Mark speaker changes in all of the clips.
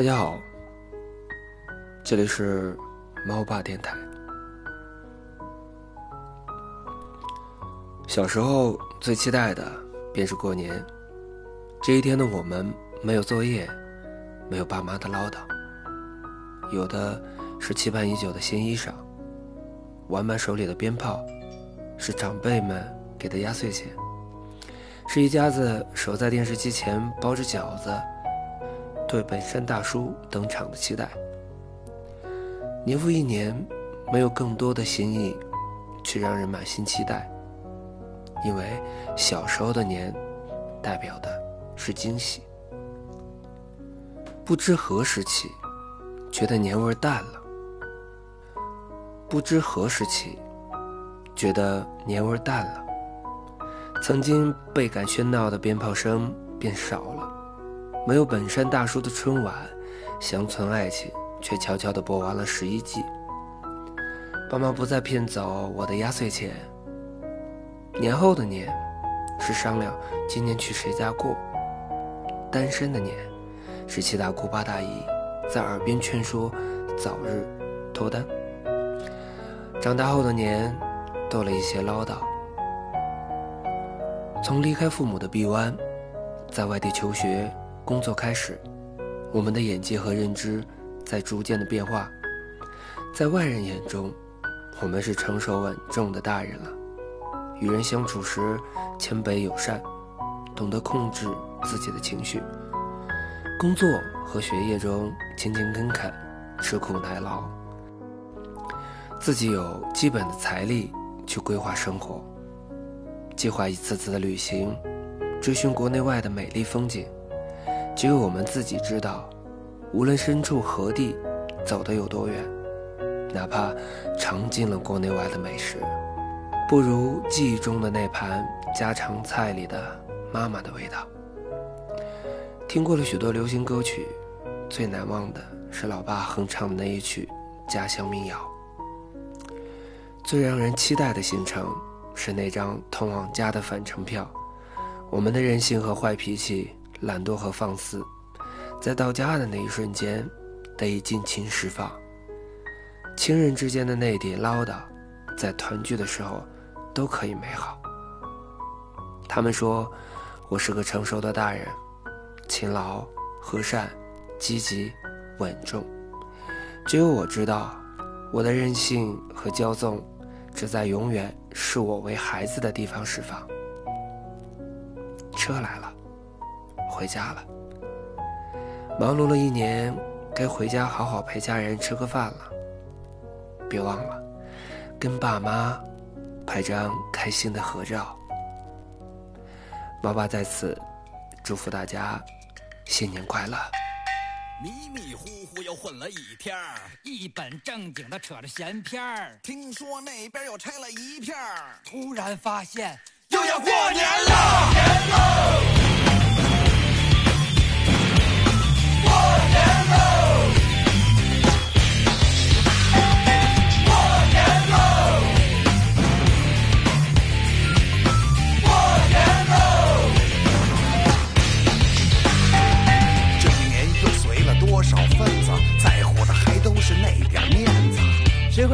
Speaker 1: 大家好，这里是猫爸电台。小时候最期待的便是过年，这一天的我们没有作业，没有爸妈的唠叨，有的是期盼已久的新衣裳，玩满手里的鞭炮，是长辈们给的压岁钱，是一家子守在电视机前包着饺子。对本山大叔登场的期待。年复一年，没有更多的新意，却让人满心期待。因为小时候的年，代表的是惊喜。不知何时起，觉得年味淡了。不知何时起，觉得年味淡了。曾经倍感喧闹的鞭炮声变少了。没有本山大叔的春晚，乡村爱情却悄悄地播完了十一季。爸妈不再骗走我的压岁钱。年后的年，是商量今年去谁家过；单身的年，是七大姑八大姨在耳边劝说早日脱单。长大后的年，多了一些唠叨。从离开父母的臂弯，在外地求学。工作开始，我们的眼界和认知在逐渐的变化。在外人眼中，我们是成熟稳重的大人了。与人相处时，谦卑友善，懂得控制自己的情绪。工作和学业中勤勤恳恳，吃苦耐劳。自己有基本的财力去规划生活，计划一次次的旅行，追寻国内外的美丽风景。只有我们自己知道，无论身处何地，走得有多远，哪怕尝尽了国内外的美食，不如记忆中的那盘家常菜里的妈妈的味道。听过了许多流行歌曲，最难忘的是老爸哼唱的那一曲家乡民谣。最让人期待的行程是那张通往家的返程票。我们的任性和坏脾气。懒惰和放肆，在到家的那一瞬间，得以尽情释放。亲人之间的那点唠叨，在团聚的时候都可以美好。他们说我是个成熟的大人，勤劳、和善、积极、稳重。只有我知道，我的任性和骄纵，只在永远视我为孩子的地方释放。车来了。回家了，忙碌了一年，该回家好好陪家人吃个饭了。别忘了，跟爸妈拍张开心的合照。猫爸在此祝福大家新年快乐。
Speaker 2: 迷迷糊糊又混了一天儿，
Speaker 3: 一本正经的扯着闲篇儿。
Speaker 2: 听说那边又拆了一片儿，
Speaker 3: 突然发现
Speaker 2: 又要过年了。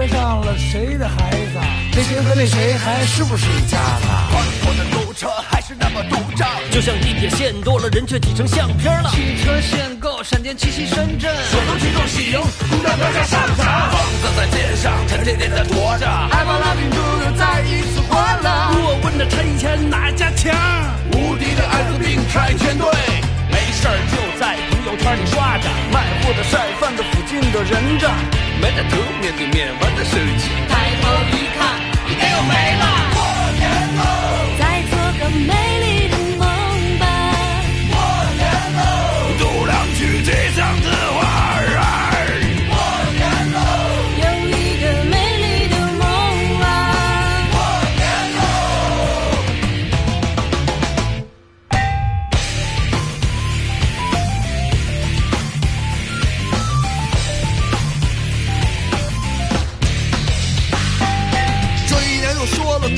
Speaker 4: 上了谁的孩子？这谁和那谁还是不是一家子？
Speaker 2: 宽阔的路车还是那么堵胀，
Speaker 5: 就像地铁线多了，人却挤成相片了。
Speaker 4: 汽车限购，闪电七夕深圳，
Speaker 2: 首都群众喜迎，公交票价上涨，房子在街上沉甸甸的驮着，
Speaker 4: 爱把蜡烛又再一次关了。
Speaker 5: 我问这拆迁哪家强？
Speaker 2: 无敌的艾滋病拆迁队，
Speaker 5: 没事儿就在朋友圈里刷着，
Speaker 4: 卖货的、晒饭的、附近的人着。
Speaker 2: 没得头，面对面玩着手机，
Speaker 3: 抬头一看，
Speaker 2: 哎呦没了。过年喽，
Speaker 6: 再做个美丽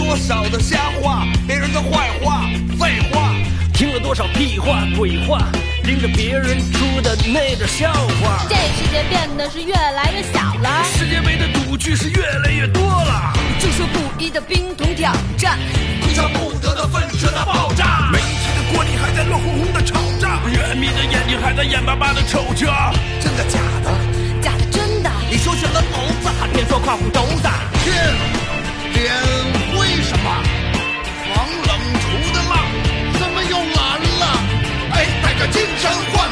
Speaker 2: 多少的瞎话，别人的坏话。
Speaker 5: 废话，听了多少屁话鬼话，盯着别人出的那点笑话。
Speaker 6: 这世界变得是越来越小了，
Speaker 5: 世界杯的赌具是越来越多了，
Speaker 6: 就说不一的冰桶挑战，
Speaker 2: 哭笑不得的愤射的爆炸，媒体的锅里还在热烘烘的炒着，人民的眼睛还在眼巴巴的瞅着，真的假的？
Speaker 6: 假的真的，
Speaker 5: 你说选了篓子，还偏说跨户轴子。
Speaker 2: 天，脸为什么？防冷除的浪，怎么又蓝了？哎，带着精神焕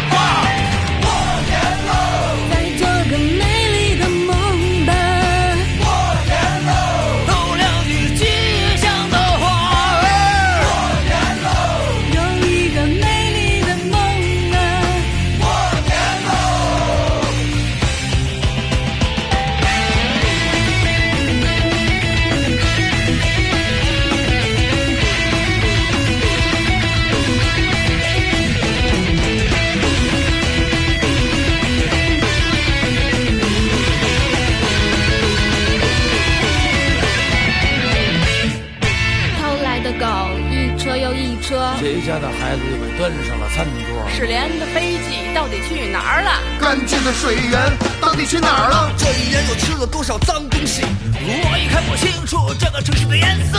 Speaker 4: 家的孩子又被端上了餐桌？
Speaker 7: 失联的飞机到底去哪儿了？
Speaker 2: 干净的水源到底去哪儿了？
Speaker 5: 这一年又吃了多少脏东西？我已看不清楚这个城市的颜色，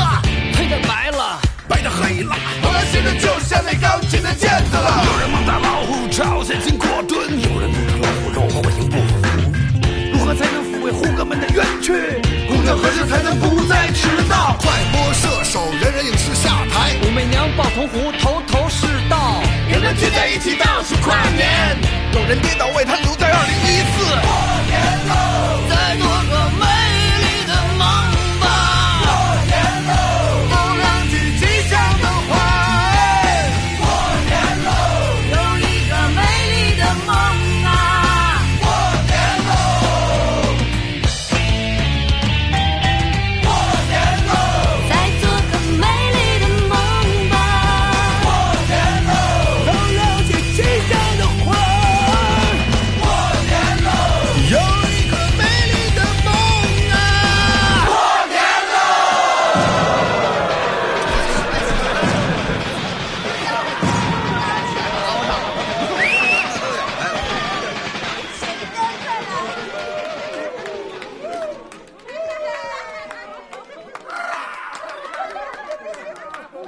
Speaker 5: 黑的白了，
Speaker 2: 白的黑了，恶心的就像那钢琴的键子了。有人猛打老虎朝鲜金过盾，有人不吃老虎肉或行不服。如何才能抚慰护哥们的冤屈？公交何时才能不再迟到？快播射手，人人影视下
Speaker 5: 武媚娘抱铜壶，头头是道。
Speaker 2: 人们聚在一起倒数跨年，有人跌倒为他留在二零一四。过年！